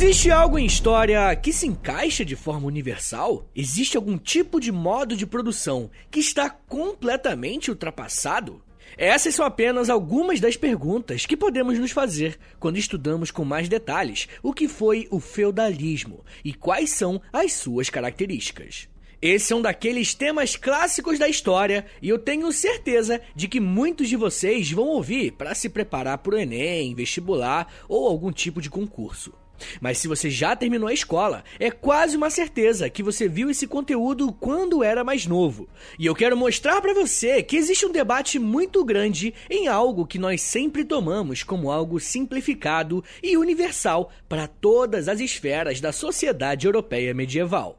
Existe algo em história que se encaixa de forma universal? Existe algum tipo de modo de produção que está completamente ultrapassado? Essas são apenas algumas das perguntas que podemos nos fazer quando estudamos com mais detalhes o que foi o feudalismo e quais são as suas características. Esse é um daqueles temas clássicos da história e eu tenho certeza de que muitos de vocês vão ouvir para se preparar para o Enem, vestibular ou algum tipo de concurso. Mas se você já terminou a escola, é quase uma certeza que você viu esse conteúdo quando era mais novo. E eu quero mostrar para você que existe um debate muito grande em algo que nós sempre tomamos como algo simplificado e universal para todas as esferas da sociedade europeia medieval.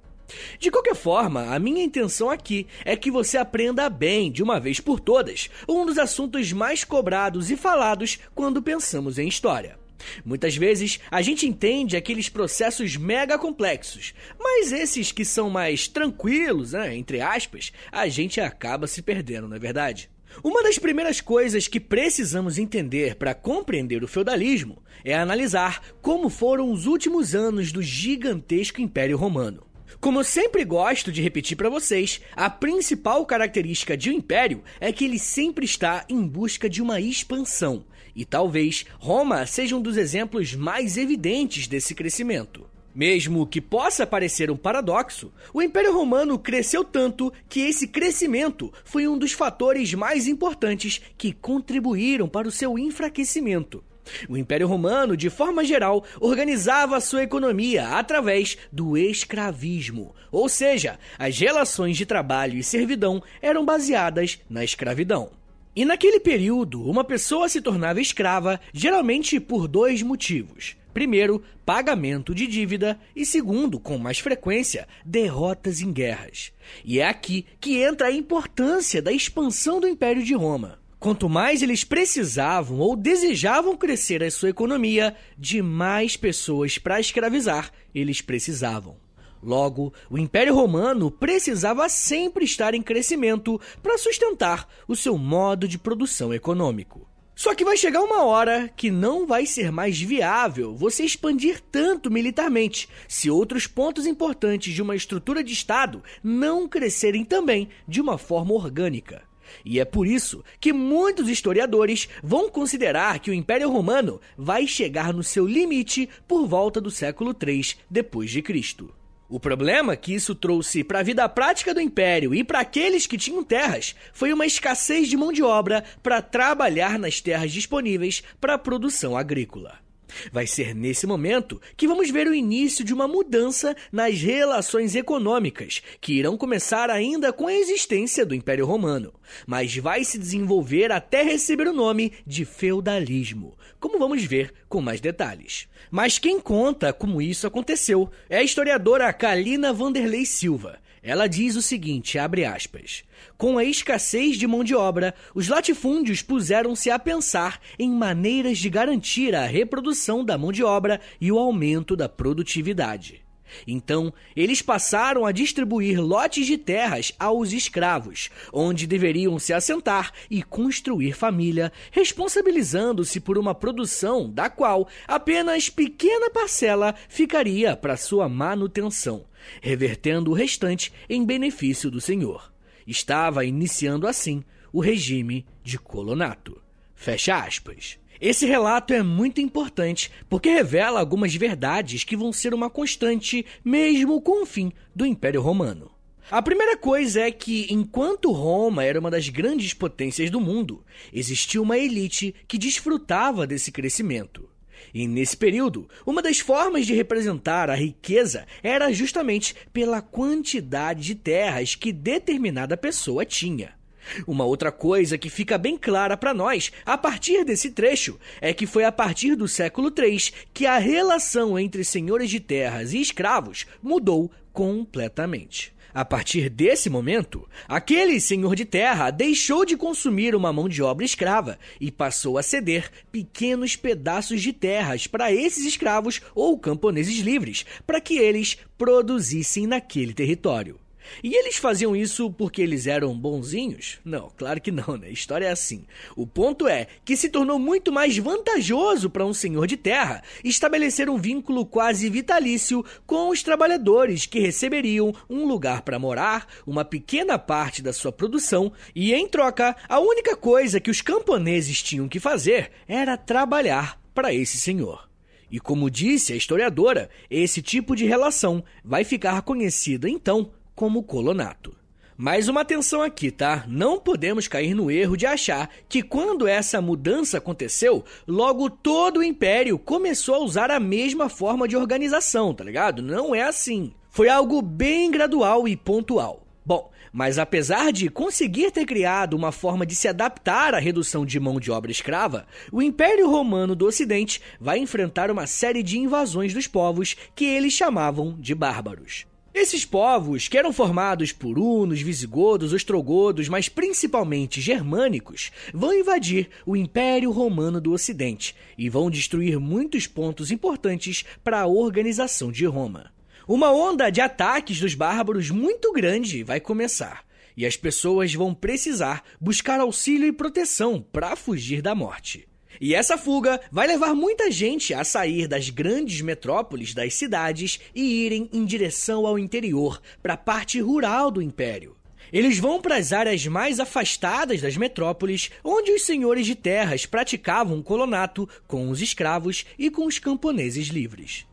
De qualquer forma, a minha intenção aqui é que você aprenda bem, de uma vez por todas, um dos assuntos mais cobrados e falados quando pensamos em história. Muitas vezes a gente entende aqueles processos mega complexos, mas esses que são mais tranquilos, né, entre aspas, a gente acaba se perdendo, não é verdade? Uma das primeiras coisas que precisamos entender para compreender o feudalismo é analisar como foram os últimos anos do gigantesco Império Romano. Como eu sempre gosto de repetir para vocês, a principal característica de um império é que ele sempre está em busca de uma expansão, e talvez Roma seja um dos exemplos mais evidentes desse crescimento. Mesmo que possa parecer um paradoxo, o Império Romano cresceu tanto que esse crescimento foi um dos fatores mais importantes que contribuíram para o seu enfraquecimento. O Império Romano, de forma geral, organizava sua economia através do escravismo, ou seja, as relações de trabalho e servidão eram baseadas na escravidão. E naquele período, uma pessoa se tornava escrava geralmente por dois motivos. Primeiro, pagamento de dívida e segundo, com mais frequência, derrotas em guerras. E é aqui que entra a importância da expansão do Império de Roma. Quanto mais eles precisavam ou desejavam crescer a sua economia, de mais pessoas para escravizar eles precisavam. Logo, o Império Romano precisava sempre estar em crescimento para sustentar o seu modo de produção econômico. Só que vai chegar uma hora que não vai ser mais viável você expandir tanto militarmente se outros pontos importantes de uma estrutura de Estado não crescerem também de uma forma orgânica. E é por isso que muitos historiadores vão considerar que o Império Romano vai chegar no seu limite por volta do século 3 depois de Cristo. O problema que isso trouxe para a vida prática do império e para aqueles que tinham terras foi uma escassez de mão de obra para trabalhar nas terras disponíveis para a produção agrícola. Vai ser nesse momento que vamos ver o início de uma mudança nas relações econômicas, que irão começar ainda com a existência do Império Romano, mas vai se desenvolver até receber o nome de feudalismo, como vamos ver com mais detalhes. Mas quem conta como isso aconteceu é a historiadora Kalina Vanderlei Silva. Ela diz o seguinte, abre aspas: Com a escassez de mão de obra, os latifúndios puseram-se a pensar em maneiras de garantir a reprodução da mão de obra e o aumento da produtividade. Então, eles passaram a distribuir lotes de terras aos escravos, onde deveriam se assentar e construir família, responsabilizando-se por uma produção da qual apenas pequena parcela ficaria para sua manutenção, revertendo o restante em benefício do senhor. Estava iniciando assim o regime de colonato. Fecha aspas. Esse relato é muito importante porque revela algumas verdades que vão ser uma constante mesmo com o fim do Império Romano. A primeira coisa é que, enquanto Roma era uma das grandes potências do mundo, existia uma elite que desfrutava desse crescimento. E nesse período, uma das formas de representar a riqueza era justamente pela quantidade de terras que determinada pessoa tinha. Uma outra coisa que fica bem clara para nós a partir desse trecho é que foi a partir do século III que a relação entre senhores de terras e escravos mudou completamente. A partir desse momento, aquele senhor de terra deixou de consumir uma mão de obra escrava e passou a ceder pequenos pedaços de terras para esses escravos ou camponeses livres, para que eles produzissem naquele território. E eles faziam isso porque eles eram bonzinhos? Não, claro que não, né? A história é assim. O ponto é que se tornou muito mais vantajoso para um senhor de terra estabelecer um vínculo quase vitalício com os trabalhadores que receberiam um lugar para morar, uma pequena parte da sua produção, e em troca, a única coisa que os camponeses tinham que fazer era trabalhar para esse senhor. E como disse a historiadora, esse tipo de relação vai ficar conhecida então como colonato. Mais uma atenção aqui, tá? Não podemos cair no erro de achar que quando essa mudança aconteceu, logo todo o império começou a usar a mesma forma de organização, tá ligado? Não é assim. Foi algo bem gradual e pontual. Bom, mas apesar de conseguir ter criado uma forma de se adaptar à redução de mão de obra escrava, o Império Romano do Ocidente vai enfrentar uma série de invasões dos povos que eles chamavam de bárbaros. Esses povos, que eram formados por hunos, visigodos, ostrogodos, mas principalmente germânicos, vão invadir o Império Romano do Ocidente e vão destruir muitos pontos importantes para a organização de Roma. Uma onda de ataques dos bárbaros muito grande vai começar, e as pessoas vão precisar buscar auxílio e proteção para fugir da morte. E essa fuga vai levar muita gente a sair das grandes metrópoles das cidades e irem em direção ao interior, para a parte rural do império. Eles vão para as áreas mais afastadas das metrópoles, onde os senhores de terras praticavam colonato com os escravos e com os camponeses livres.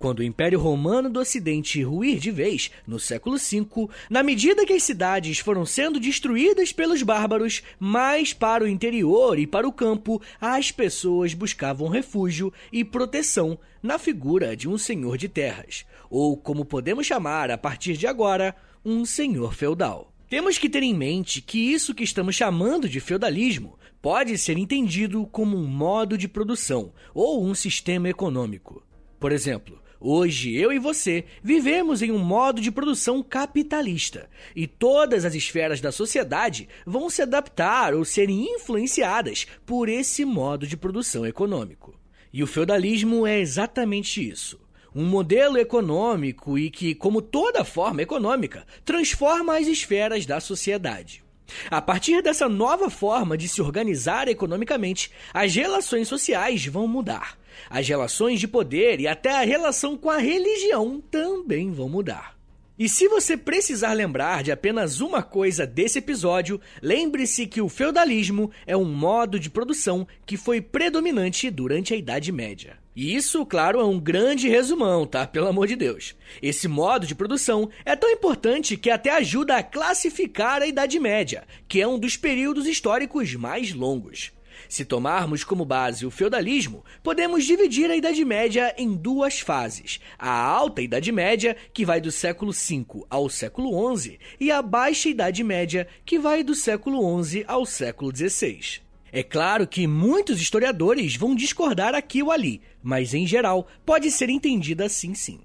Quando o Império Romano do Ocidente ruir de vez, no século V, na medida que as cidades foram sendo destruídas pelos bárbaros, mais para o interior e para o campo, as pessoas buscavam refúgio e proteção na figura de um senhor de terras, ou como podemos chamar a partir de agora, um senhor feudal. Temos que ter em mente que isso que estamos chamando de feudalismo pode ser entendido como um modo de produção ou um sistema econômico. Por exemplo, Hoje, eu e você vivemos em um modo de produção capitalista e todas as esferas da sociedade vão se adaptar ou serem influenciadas por esse modo de produção econômico. E o feudalismo é exatamente isso. Um modelo econômico e que, como toda forma econômica, transforma as esferas da sociedade. A partir dessa nova forma de se organizar economicamente, as relações sociais vão mudar. As relações de poder e até a relação com a religião também vão mudar. E se você precisar lembrar de apenas uma coisa desse episódio, lembre-se que o feudalismo é um modo de produção que foi predominante durante a Idade Média. E isso, claro, é um grande resumão, tá? Pelo amor de Deus. Esse modo de produção é tão importante que até ajuda a classificar a Idade Média, que é um dos períodos históricos mais longos. Se tomarmos como base o feudalismo, podemos dividir a Idade Média em duas fases: a Alta Idade Média, que vai do século V ao século XI, e a Baixa Idade Média, que vai do século XI ao século XVI. É claro que muitos historiadores vão discordar aqui ou ali, mas em geral pode ser entendida assim sim.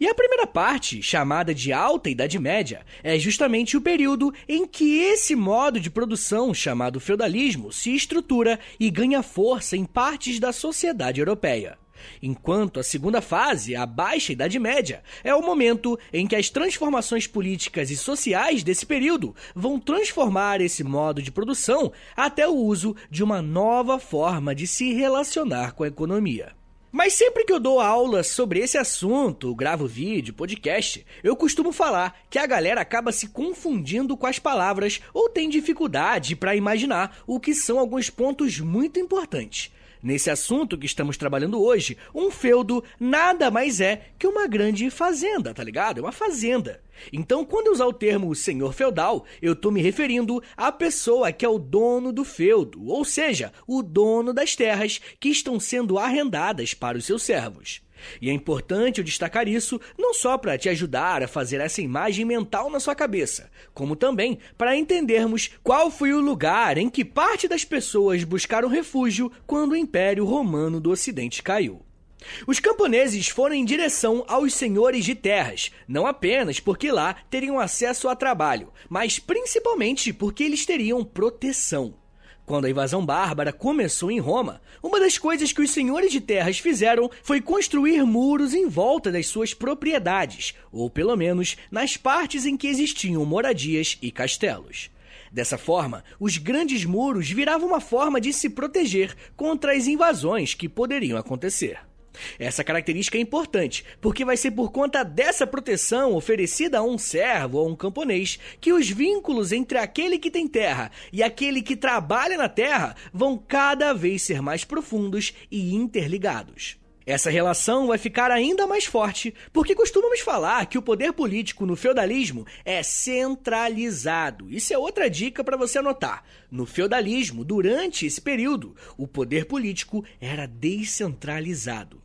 E a primeira parte, chamada de Alta Idade Média, é justamente o período em que esse modo de produção, chamado feudalismo, se estrutura e ganha força em partes da sociedade europeia. Enquanto a segunda fase, a Baixa Idade Média, é o momento em que as transformações políticas e sociais desse período vão transformar esse modo de produção até o uso de uma nova forma de se relacionar com a economia. Mas sempre que eu dou aula sobre esse assunto, gravo vídeo, podcast, eu costumo falar que a galera acaba se confundindo com as palavras ou tem dificuldade para imaginar o que são alguns pontos muito importantes. Nesse assunto que estamos trabalhando hoje, um feudo nada mais é que uma grande fazenda, tá ligado? É uma fazenda. Então, quando eu usar o termo senhor feudal, eu estou me referindo à pessoa que é o dono do feudo, ou seja, o dono das terras que estão sendo arrendadas para os seus servos. E é importante eu destacar isso não só para te ajudar a fazer essa imagem mental na sua cabeça, como também para entendermos qual foi o lugar em que parte das pessoas buscaram refúgio quando o Império Romano do Ocidente caiu. Os camponeses foram em direção aos senhores de terras, não apenas porque lá teriam acesso a trabalho, mas principalmente porque eles teriam proteção. Quando a invasão bárbara começou em Roma, uma das coisas que os senhores de terras fizeram foi construir muros em volta das suas propriedades, ou pelo menos nas partes em que existiam moradias e castelos. Dessa forma, os grandes muros viravam uma forma de se proteger contra as invasões que poderiam acontecer. Essa característica é importante, porque vai ser por conta dessa proteção oferecida a um servo ou a um camponês que os vínculos entre aquele que tem terra e aquele que trabalha na terra vão cada vez ser mais profundos e interligados. Essa relação vai ficar ainda mais forte porque costumamos falar que o poder político no feudalismo é centralizado. Isso é outra dica para você anotar. No feudalismo, durante esse período, o poder político era descentralizado.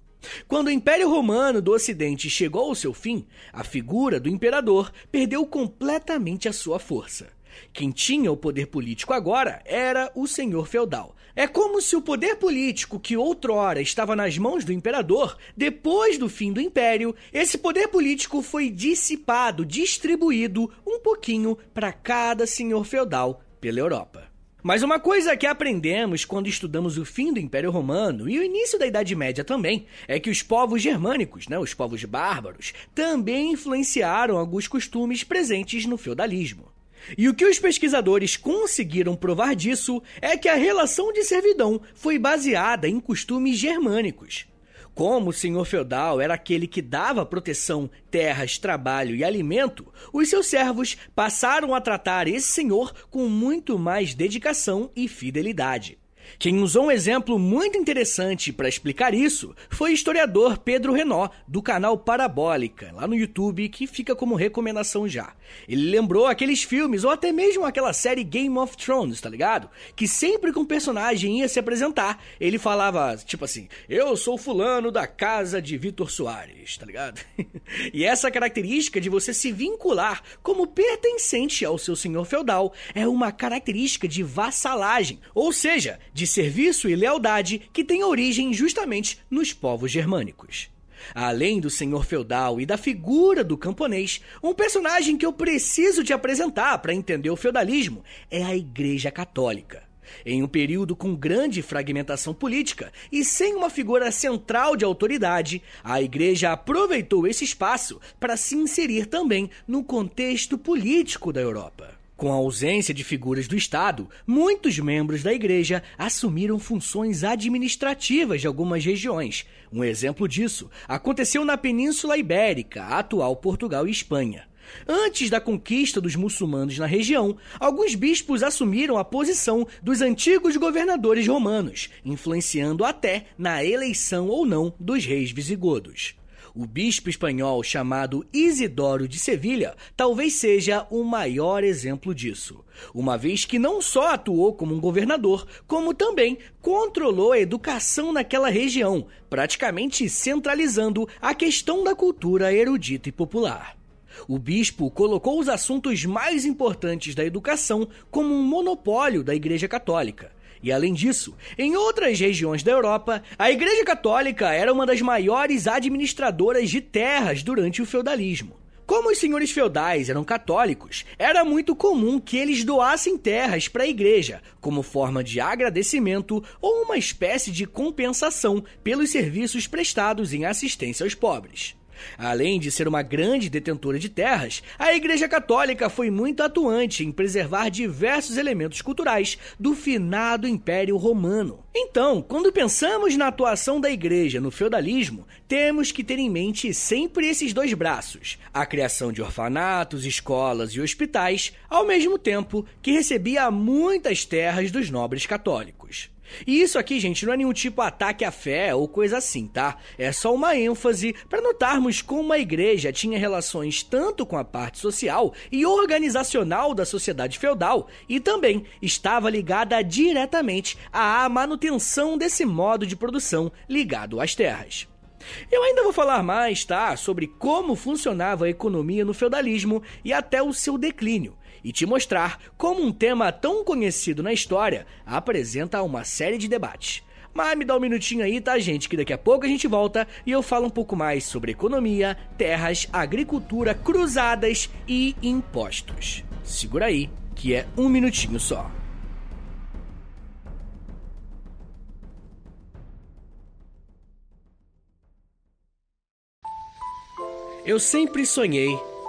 Quando o Império Romano do Ocidente chegou ao seu fim, a figura do imperador perdeu completamente a sua força. Quem tinha o poder político agora era o senhor feudal. É como se o poder político que outrora estava nas mãos do imperador, depois do fim do império, esse poder político foi dissipado, distribuído um pouquinho para cada senhor feudal pela Europa. Mas uma coisa que aprendemos quando estudamos o fim do Império Romano e o início da Idade Média também é que os povos germânicos, né, os povos bárbaros, também influenciaram alguns costumes presentes no feudalismo. E o que os pesquisadores conseguiram provar disso é que a relação de servidão foi baseada em costumes germânicos. Como o senhor feudal era aquele que dava proteção, terras, trabalho e alimento, os seus servos passaram a tratar esse senhor com muito mais dedicação e fidelidade. Quem usou um exemplo muito interessante para explicar isso foi o historiador Pedro Renó, do canal Parabólica, lá no YouTube, que fica como recomendação já. Ele lembrou aqueles filmes, ou até mesmo aquela série Game of Thrones, tá ligado? Que sempre que um personagem ia se apresentar, ele falava, tipo assim, eu sou fulano da casa de Vitor Soares, tá ligado? e essa característica de você se vincular como pertencente ao seu senhor feudal é uma característica de vassalagem, ou seja, de serviço e lealdade que tem origem justamente nos povos germânicos. Além do senhor feudal e da figura do camponês, um personagem que eu preciso te apresentar para entender o feudalismo é a Igreja Católica. Em um período com grande fragmentação política e sem uma figura central de autoridade, a Igreja aproveitou esse espaço para se inserir também no contexto político da Europa. Com a ausência de figuras do Estado, muitos membros da Igreja assumiram funções administrativas de algumas regiões. Um exemplo disso aconteceu na Península Ibérica, atual Portugal e Espanha. Antes da conquista dos muçulmanos na região, alguns bispos assumiram a posição dos antigos governadores romanos, influenciando até na eleição ou não dos reis visigodos. O bispo espanhol chamado Isidoro de Sevilha talvez seja o maior exemplo disso, uma vez que não só atuou como um governador, como também controlou a educação naquela região, praticamente centralizando a questão da cultura erudita e popular. O bispo colocou os assuntos mais importantes da educação como um monopólio da Igreja Católica e além disso, em outras regiões da Europa, a Igreja Católica era uma das maiores administradoras de terras durante o feudalismo. Como os senhores feudais eram católicos, era muito comum que eles doassem terras para a igreja, como forma de agradecimento ou uma espécie de compensação pelos serviços prestados em assistência aos pobres. Além de ser uma grande detentora de terras, a Igreja Católica foi muito atuante em preservar diversos elementos culturais do finado Império Romano. Então, quando pensamos na atuação da Igreja no feudalismo, temos que ter em mente sempre esses dois braços: a criação de orfanatos, escolas e hospitais, ao mesmo tempo que recebia muitas terras dos nobres católicos. E isso aqui, gente, não é nenhum tipo ataque à fé ou coisa assim, tá? É só uma ênfase para notarmos como a igreja tinha relações tanto com a parte social e organizacional da sociedade feudal e também estava ligada diretamente à manutenção desse modo de produção ligado às terras. Eu ainda vou falar mais, tá, sobre como funcionava a economia no feudalismo e até o seu declínio e te mostrar como um tema tão conhecido na história apresenta uma série de debates. Mas me dá um minutinho aí, tá, gente? Que daqui a pouco a gente volta e eu falo um pouco mais sobre economia, terras, agricultura, cruzadas e impostos. Segura aí, que é um minutinho só. Eu sempre sonhei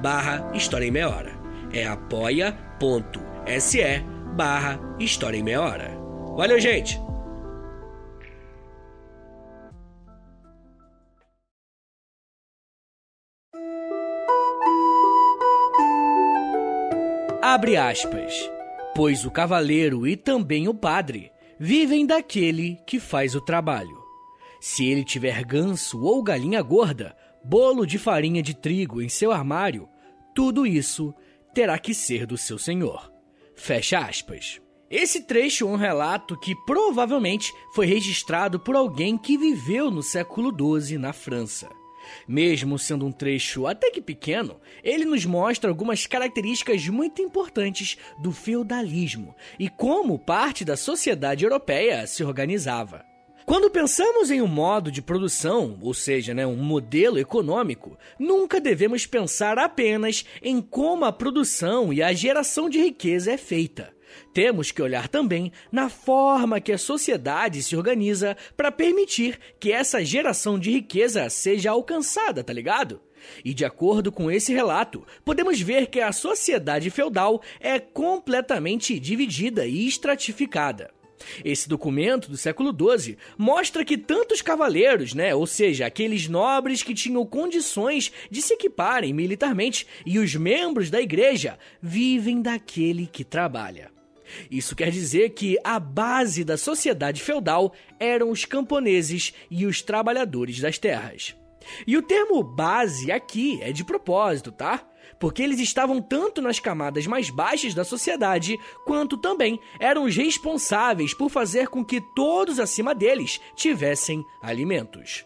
barra História em Meia Hora. É apoia.se barra História em Meia Hora. Valeu, gente! Abre aspas. Pois o cavaleiro e também o padre vivem daquele que faz o trabalho. Se ele tiver ganso ou galinha gorda, bolo de farinha de trigo em seu armário, tudo isso terá que ser do seu senhor. Fecha aspas. Esse trecho é um relato que provavelmente foi registrado por alguém que viveu no século XII na França. Mesmo sendo um trecho até que pequeno, ele nos mostra algumas características muito importantes do feudalismo e como parte da sociedade europeia se organizava. Quando pensamos em um modo de produção, ou seja, né, um modelo econômico, nunca devemos pensar apenas em como a produção e a geração de riqueza é feita. Temos que olhar também na forma que a sociedade se organiza para permitir que essa geração de riqueza seja alcançada, tá ligado? E de acordo com esse relato, podemos ver que a sociedade feudal é completamente dividida e estratificada. Esse documento do século XII mostra que tantos cavaleiros, né, ou seja, aqueles nobres que tinham condições de se equiparem militarmente, e os membros da igreja vivem daquele que trabalha. Isso quer dizer que a base da sociedade feudal eram os camponeses e os trabalhadores das terras. E o termo base aqui é de propósito, tá? Porque eles estavam tanto nas camadas mais baixas da sociedade, quanto também eram os responsáveis por fazer com que todos acima deles tivessem alimentos.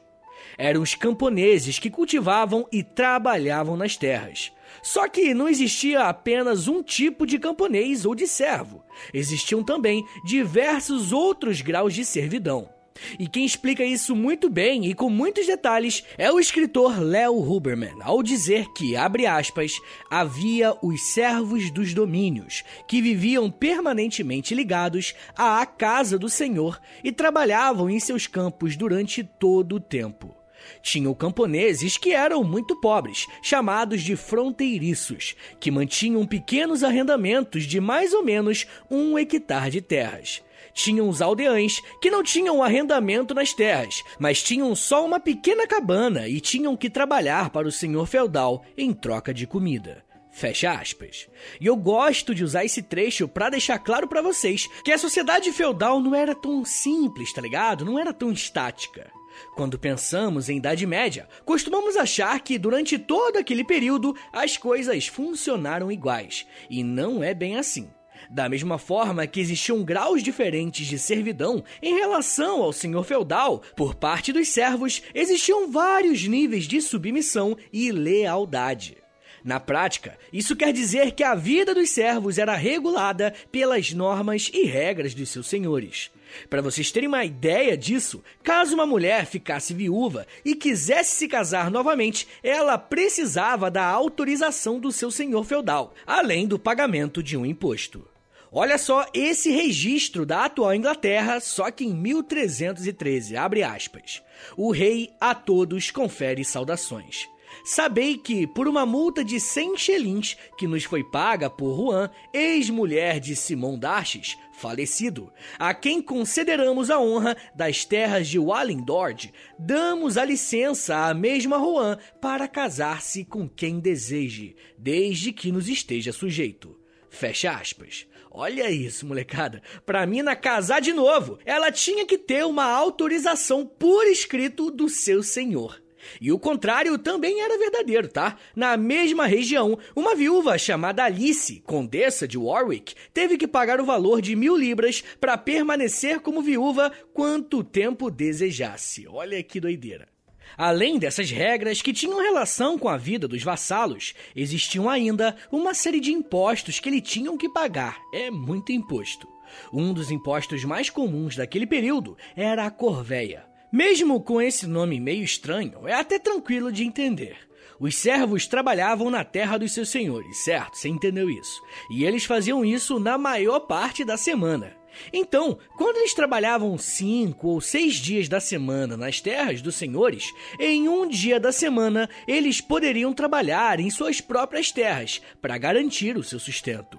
Eram os camponeses que cultivavam e trabalhavam nas terras. Só que não existia apenas um tipo de camponês ou de servo. Existiam também diversos outros graus de servidão. E quem explica isso muito bem e com muitos detalhes é o escritor Leo Huberman, ao dizer que, abre aspas, havia os servos dos domínios, que viviam permanentemente ligados à casa do Senhor e trabalhavam em seus campos durante todo o tempo. Tinham camponeses que eram muito pobres, chamados de fronteiriços, que mantinham pequenos arrendamentos de mais ou menos um hectare de terras tinham os aldeães, que não tinham arrendamento nas terras, mas tinham só uma pequena cabana e tinham que trabalhar para o senhor feudal em troca de comida. Fecha aspas. E eu gosto de usar esse trecho para deixar claro para vocês que a sociedade feudal não era tão simples, tá ligado? Não era tão estática. Quando pensamos em Idade Média, costumamos achar que durante todo aquele período as coisas funcionaram iguais, e não é bem assim. Da mesma forma que existiam graus diferentes de servidão em relação ao senhor feudal, por parte dos servos existiam vários níveis de submissão e lealdade. Na prática, isso quer dizer que a vida dos servos era regulada pelas normas e regras dos seus senhores. Para vocês terem uma ideia disso, caso uma mulher ficasse viúva e quisesse se casar novamente, ela precisava da autorização do seu senhor feudal, além do pagamento de um imposto. Olha só esse registro da atual Inglaterra, só que em 1313, abre aspas. O rei a todos confere saudações. Sabei que, por uma multa de 100 xelins que nos foi paga por Juan, ex-mulher de Simão Darches, falecido, a quem consideramos a honra das terras de Wallingdord, damos a licença à mesma Juan para casar-se com quem deseje, desde que nos esteja sujeito. Fecha aspas. Olha isso, molecada. Pra mina casar de novo, ela tinha que ter uma autorização por escrito do seu senhor. E o contrário também era verdadeiro, tá? Na mesma região, uma viúva chamada Alice, condessa de Warwick, teve que pagar o valor de mil libras para permanecer como viúva quanto tempo desejasse. Olha que doideira. Além dessas regras que tinham relação com a vida dos vassalos, existiam ainda uma série de impostos que eles tinham que pagar. É muito imposto. Um dos impostos mais comuns daquele período era a corveia. Mesmo com esse nome meio estranho, é até tranquilo de entender. Os servos trabalhavam na terra dos seus senhores, certo? Você entendeu isso? E eles faziam isso na maior parte da semana. Então, quando eles trabalhavam cinco ou seis dias da semana nas terras dos senhores, em um dia da semana eles poderiam trabalhar em suas próprias terras para garantir o seu sustento.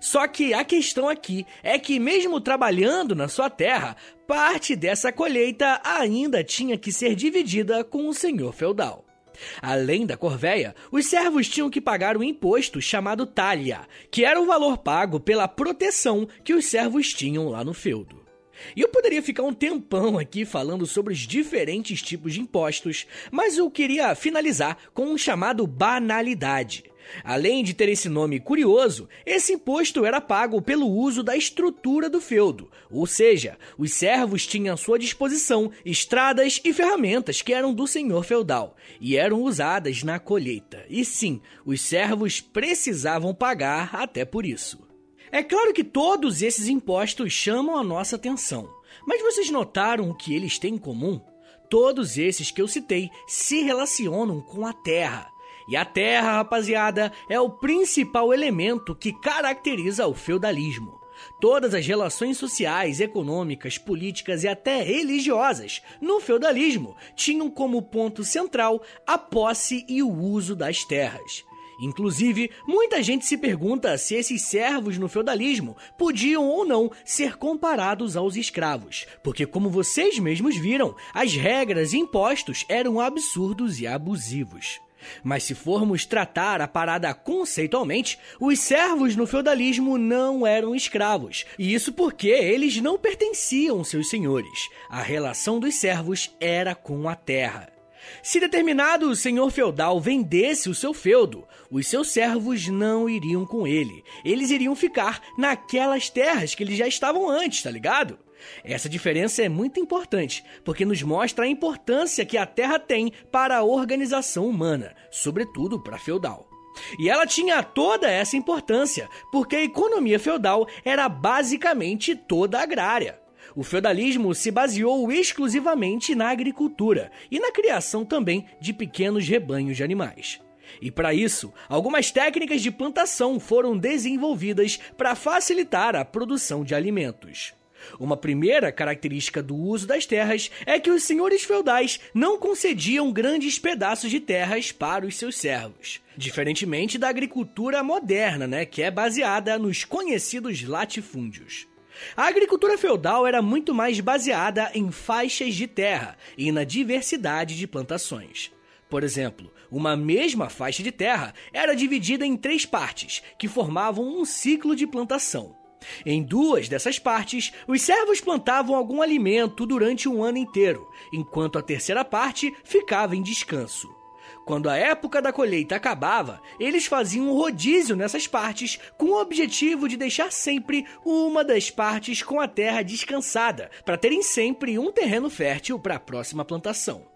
Só que a questão aqui é que, mesmo trabalhando na sua terra, parte dessa colheita ainda tinha que ser dividida com o senhor feudal. Além da corvéia, os servos tinham que pagar um imposto chamado talha, que era o valor pago pela proteção que os servos tinham lá no feudo. E eu poderia ficar um tempão aqui falando sobre os diferentes tipos de impostos, mas eu queria finalizar com um chamado banalidade. Além de ter esse nome curioso, esse imposto era pago pelo uso da estrutura do feudo, ou seja, os servos tinham à sua disposição estradas e ferramentas que eram do senhor feudal e eram usadas na colheita. E sim, os servos precisavam pagar até por isso. É claro que todos esses impostos chamam a nossa atenção, mas vocês notaram o que eles têm em comum? Todos esses que eu citei se relacionam com a terra e a terra, rapaziada, é o principal elemento que caracteriza o feudalismo. Todas as relações sociais, econômicas, políticas e até religiosas no feudalismo tinham como ponto central a posse e o uso das terras. Inclusive, muita gente se pergunta se esses servos no feudalismo podiam ou não ser comparados aos escravos, porque, como vocês mesmos viram, as regras e impostos eram absurdos e abusivos. Mas se formos tratar a parada conceitualmente, os servos no feudalismo não eram escravos, e isso porque eles não pertenciam aos seus senhores. A relação dos servos era com a terra. Se determinado senhor feudal vendesse o seu feudo, os seus servos não iriam com ele. Eles iriam ficar naquelas terras que eles já estavam antes, tá ligado? Essa diferença é muito importante, porque nos mostra a importância que a Terra tem para a organização humana, sobretudo para a feudal. E ela tinha toda essa importância, porque a economia feudal era basicamente toda agrária. O feudalismo se baseou exclusivamente na agricultura e na criação também de pequenos rebanhos de animais. E para isso, algumas técnicas de plantação foram desenvolvidas para facilitar a produção de alimentos. Uma primeira característica do uso das terras é que os senhores feudais não concediam grandes pedaços de terras para os seus servos. Diferentemente da agricultura moderna, né, que é baseada nos conhecidos latifúndios. A agricultura feudal era muito mais baseada em faixas de terra e na diversidade de plantações. Por exemplo, uma mesma faixa de terra era dividida em três partes, que formavam um ciclo de plantação. Em duas dessas partes, os servos plantavam algum alimento durante um ano inteiro, enquanto a terceira parte ficava em descanso. Quando a época da colheita acabava, eles faziam um rodízio nessas partes com o objetivo de deixar sempre uma das partes com a terra descansada, para terem sempre um terreno fértil para a próxima plantação.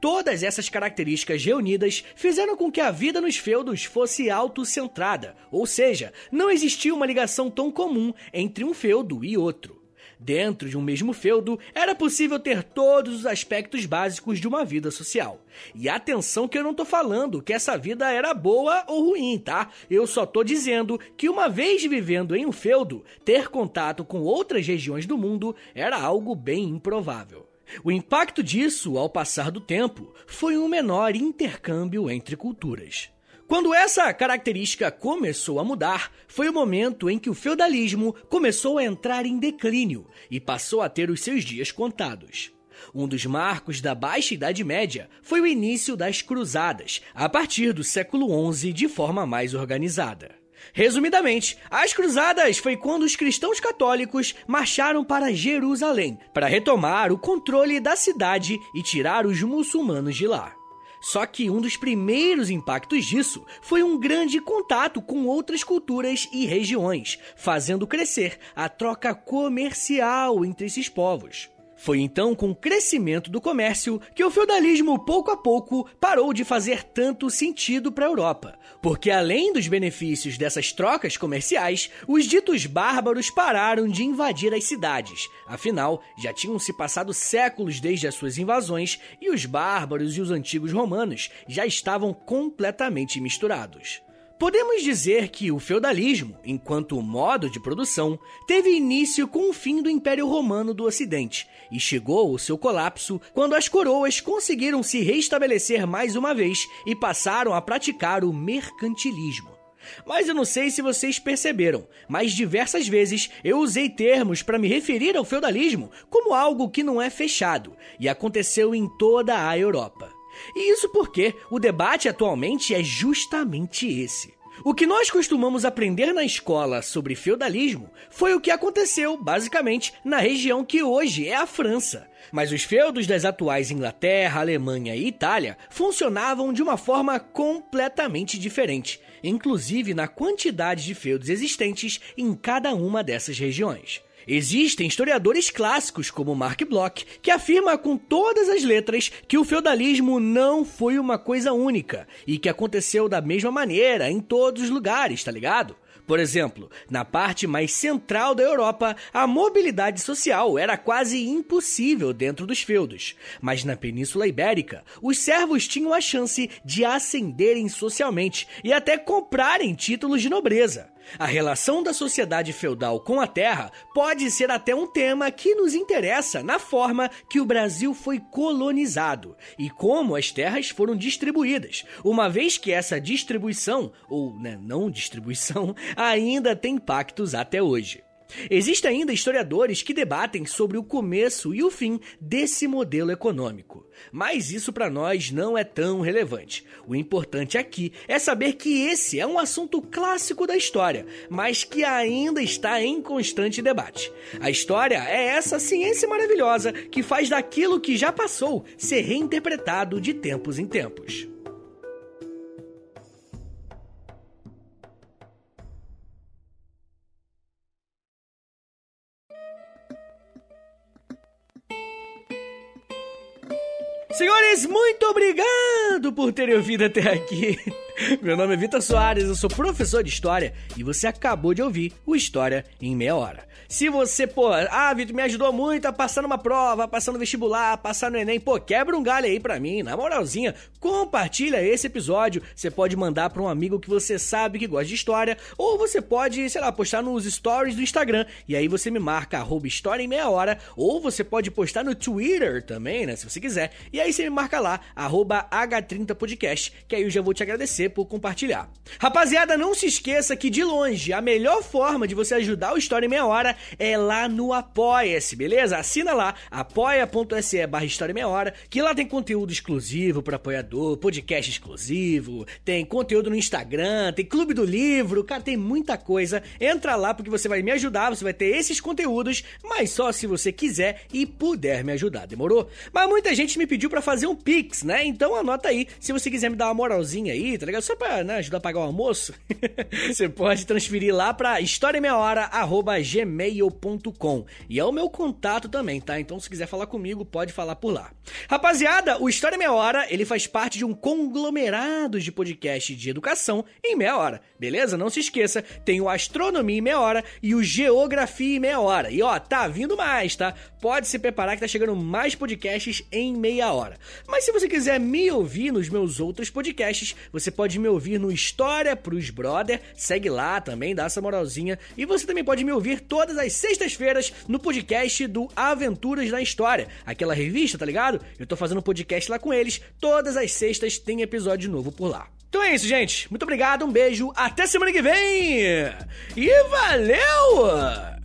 Todas essas características reunidas fizeram com que a vida nos feudos fosse autocentrada, ou seja, não existia uma ligação tão comum entre um feudo e outro. Dentro de um mesmo feudo, era possível ter todos os aspectos básicos de uma vida social. E atenção que eu não tô falando que essa vida era boa ou ruim, tá? Eu só tô dizendo que uma vez vivendo em um feudo, ter contato com outras regiões do mundo era algo bem improvável. O impacto disso, ao passar do tempo, foi um menor intercâmbio entre culturas. Quando essa característica começou a mudar, foi o momento em que o feudalismo começou a entrar em declínio e passou a ter os seus dias contados. Um dos marcos da Baixa Idade Média foi o início das Cruzadas, a partir do século XI de forma mais organizada. Resumidamente, as Cruzadas foi quando os cristãos católicos marcharam para Jerusalém para retomar o controle da cidade e tirar os muçulmanos de lá. Só que um dos primeiros impactos disso foi um grande contato com outras culturas e regiões, fazendo crescer a troca comercial entre esses povos. Foi então com o crescimento do comércio que o feudalismo pouco a pouco parou de fazer tanto sentido para a Europa, porque além dos benefícios dessas trocas comerciais, os ditos bárbaros pararam de invadir as cidades. Afinal, já tinham se passado séculos desde as suas invasões e os bárbaros e os antigos romanos já estavam completamente misturados. Podemos dizer que o feudalismo, enquanto modo de produção, teve início com o fim do Império Romano do Ocidente e chegou ao seu colapso quando as coroas conseguiram se restabelecer mais uma vez e passaram a praticar o mercantilismo. Mas eu não sei se vocês perceberam, mas diversas vezes eu usei termos para me referir ao feudalismo como algo que não é fechado e aconteceu em toda a Europa. E isso porque o debate atualmente é justamente esse. O que nós costumamos aprender na escola sobre feudalismo foi o que aconteceu, basicamente, na região que hoje é a França. Mas os feudos das atuais Inglaterra, Alemanha e Itália funcionavam de uma forma completamente diferente, inclusive na quantidade de feudos existentes em cada uma dessas regiões. Existem historiadores clássicos, como Mark Bloch, que afirma com todas as letras que o feudalismo não foi uma coisa única e que aconteceu da mesma maneira em todos os lugares, tá ligado? Por exemplo, na parte mais central da Europa, a mobilidade social era quase impossível dentro dos feudos. Mas na Península Ibérica, os servos tinham a chance de ascenderem socialmente e até comprarem títulos de nobreza. A relação da sociedade feudal com a terra pode ser até um tema que nos interessa na forma que o Brasil foi colonizado e como as terras foram distribuídas, uma vez que essa distribuição, ou né, não distribuição, ainda tem impactos até hoje. Existem ainda historiadores que debatem sobre o começo e o fim desse modelo econômico. Mas isso para nós não é tão relevante. O importante aqui é saber que esse é um assunto clássico da história, mas que ainda está em constante debate. A história é essa ciência maravilhosa que faz daquilo que já passou ser reinterpretado de tempos em tempos. Senhores, muito obrigado por terem ouvido até aqui. Meu nome é Vitor Soares, eu sou professor de História e você acabou de ouvir o História em Meia Hora. Se você, pô, ah, Vitor, me ajudou muito a passar numa prova, a passar no vestibular, a passar no Enem, pô, quebra um galho aí pra mim, na moralzinha, compartilha esse episódio. Você pode mandar pra um amigo que você sabe que gosta de história, ou você pode, sei lá, postar nos stories do Instagram, e aí você me marca, arroba História em Meia Hora, ou você pode postar no Twitter também, né, se você quiser, e aí você me marca lá, arroba H30podcast, que aí eu já vou te agradecer por compartilhar. Rapaziada, não se esqueça que de longe a melhor forma de você ajudar o História em Meia Hora é lá no Apoia-se, beleza? Assina lá, apoia.se barra História Meia Hora, que lá tem conteúdo exclusivo para apoiador, podcast exclusivo, tem conteúdo no Instagram, tem clube do livro, cara, tem muita coisa. Entra lá porque você vai me ajudar, você vai ter esses conteúdos, mas só se você quiser e puder me ajudar, demorou? Mas muita gente me pediu para fazer um Pix, né? Então anota aí, se você quiser me dar uma moralzinha aí, tá ligado? Só pra né, ajudar a pagar o almoço, você pode transferir lá pra historiameiahora.gmail.com E é o meu contato também, tá? Então se quiser falar comigo, pode falar por lá. Rapaziada, o História Meia Hora, ele faz parte de um conglomerado de podcast de educação em meia hora, beleza? Não se esqueça, tem o Astronomia em meia hora e o Geografia em meia hora. E ó, tá vindo mais, tá? Pode se preparar que tá chegando mais podcasts em meia hora. Mas se você quiser me ouvir nos meus outros podcasts, você pode me ouvir no História pros Brother, segue lá também, dá essa moralzinha. E você também pode me ouvir todas as sextas-feiras no podcast do Aventuras da História, aquela revista, tá ligado? Eu tô fazendo podcast lá com eles, todas as sextas tem episódio novo por lá. Então é isso, gente. Muito obrigado, um beijo, até semana que vem! E valeu!